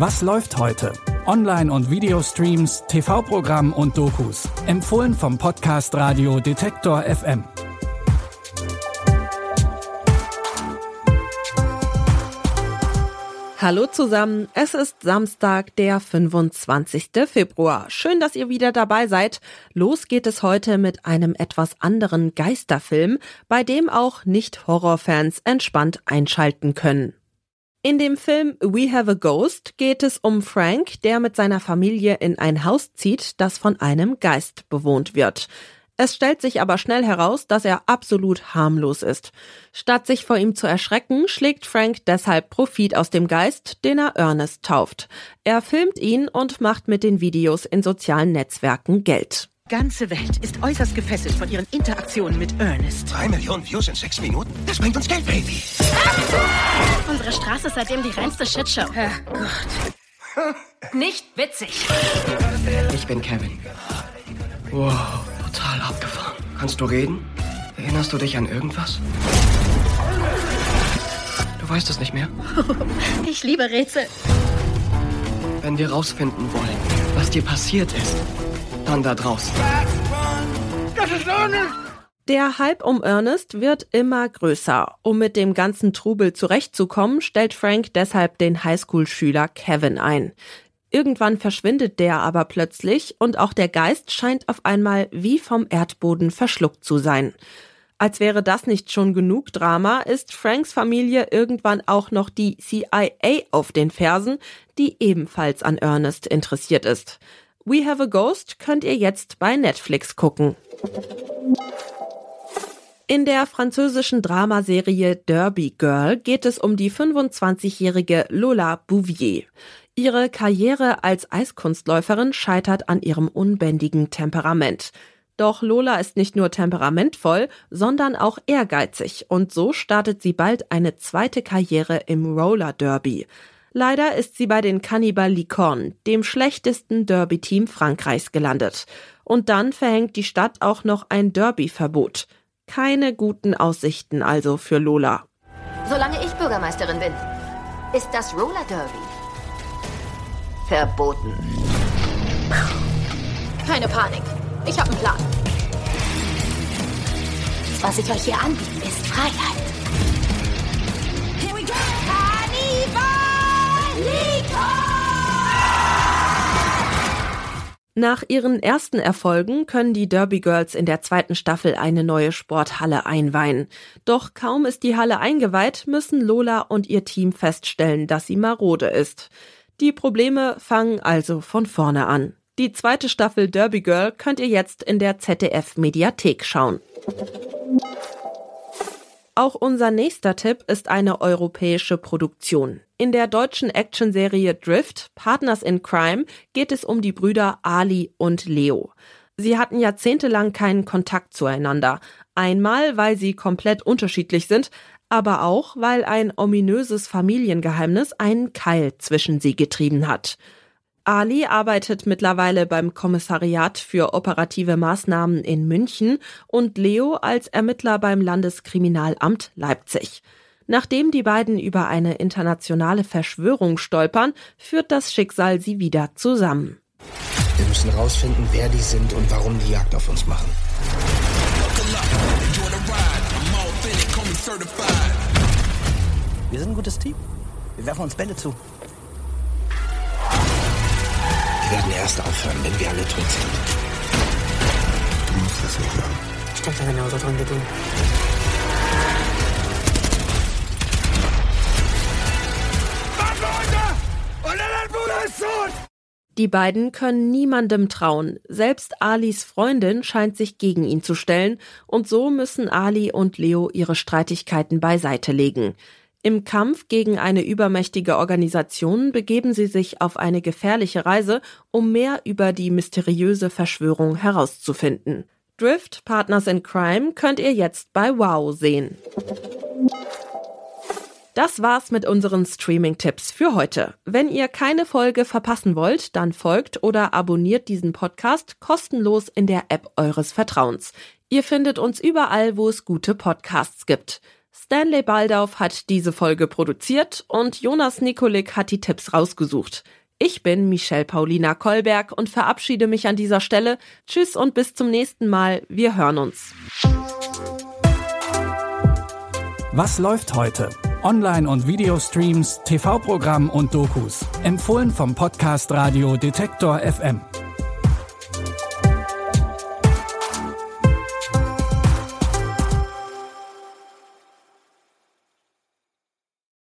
Was läuft heute? Online- und Videostreams, TV-Programm und Dokus. Empfohlen vom Podcast Radio Detektor FM. Hallo zusammen, es ist Samstag, der 25. Februar. Schön, dass ihr wieder dabei seid. Los geht es heute mit einem etwas anderen Geisterfilm, bei dem auch Nicht-Horrorfans entspannt einschalten können. In dem Film We Have a Ghost geht es um Frank, der mit seiner Familie in ein Haus zieht, das von einem Geist bewohnt wird. Es stellt sich aber schnell heraus, dass er absolut harmlos ist. Statt sich vor ihm zu erschrecken, schlägt Frank deshalb Profit aus dem Geist, den er Ernest tauft. Er filmt ihn und macht mit den Videos in sozialen Netzwerken Geld. Ganze Welt ist äußerst gefesselt von ihren Interaktionen mit Ernest. Drei Millionen Views in sechs Minuten? Das bringt uns Geld, Baby. Unsere Straße ist seitdem die reinste Shitshow. Herrgott. Nicht witzig. Ich bin Kevin. Wow, total abgefahren. Kannst du reden? Erinnerst du dich an irgendwas? Du weißt es nicht mehr? Ich liebe Rätsel. Wenn wir rausfinden wollen, was dir passiert ist, dann da draußen. Der Hype um Ernest wird immer größer. Um mit dem ganzen Trubel zurechtzukommen, stellt Frank deshalb den Highschool-Schüler Kevin ein. Irgendwann verschwindet der aber plötzlich und auch der Geist scheint auf einmal wie vom Erdboden verschluckt zu sein. Als wäre das nicht schon genug Drama, ist Franks Familie irgendwann auch noch die CIA auf den Fersen, die ebenfalls an Ernest interessiert ist. We Have a Ghost könnt ihr jetzt bei Netflix gucken. In der französischen Dramaserie Derby Girl geht es um die 25-jährige Lola Bouvier. Ihre Karriere als Eiskunstläuferin scheitert an ihrem unbändigen Temperament. Doch Lola ist nicht nur temperamentvoll, sondern auch ehrgeizig und so startet sie bald eine zweite Karriere im Roller Derby. Leider ist sie bei den Cannibal Licorne, dem schlechtesten Derby-Team Frankreichs, gelandet. Und dann verhängt die Stadt auch noch ein Derby-Verbot. Keine guten Aussichten also für Lola. Solange ich Bürgermeisterin bin, ist das Roller Derby verboten. Keine Panik. Ich habe einen Plan. Was ich euch hier anbiete, ist Freiheit. Nach ihren ersten Erfolgen können die Derby Girls in der zweiten Staffel eine neue Sporthalle einweihen. Doch kaum ist die Halle eingeweiht, müssen Lola und ihr Team feststellen, dass sie marode ist. Die Probleme fangen also von vorne an. Die zweite Staffel Derby Girl könnt ihr jetzt in der ZDF Mediathek schauen. Auch unser nächster Tipp ist eine europäische Produktion. In der deutschen Actionserie Drift, Partners in Crime, geht es um die Brüder Ali und Leo. Sie hatten jahrzehntelang keinen Kontakt zueinander. Einmal, weil sie komplett unterschiedlich sind, aber auch, weil ein ominöses Familiengeheimnis einen Keil zwischen sie getrieben hat. Ali arbeitet mittlerweile beim Kommissariat für operative Maßnahmen in München und Leo als Ermittler beim Landeskriminalamt Leipzig. Nachdem die beiden über eine internationale Verschwörung stolpern, führt das Schicksal sie wieder zusammen. Wir müssen rausfinden, wer die sind und warum die Jagd auf uns machen. Wir sind ein gutes Team. Wir werfen uns Bälle zu. Werden erst aufhören, wenn wir alle tot sind. Du musst das nicht machen. Steckt da genauso drin wie du. Die beiden können niemandem trauen. Selbst Alis Freundin scheint sich gegen ihn zu stellen, und so müssen Ali und Leo ihre Streitigkeiten beiseite legen. Im Kampf gegen eine übermächtige Organisation begeben sie sich auf eine gefährliche Reise, um mehr über die mysteriöse Verschwörung herauszufinden. Drift Partners in Crime könnt ihr jetzt bei Wow sehen. Das war's mit unseren Streaming-Tipps für heute. Wenn ihr keine Folge verpassen wollt, dann folgt oder abonniert diesen Podcast kostenlos in der App eures Vertrauens. Ihr findet uns überall, wo es gute Podcasts gibt. Stanley Baldauf hat diese Folge produziert und Jonas Nikolik hat die Tipps rausgesucht. Ich bin Michelle Paulina Kolberg und verabschiede mich an dieser Stelle. Tschüss und bis zum nächsten Mal. Wir hören uns. Was läuft heute? Online- und Videostreams, TV-Programm und Dokus. Empfohlen vom Podcast Radio Detektor FM.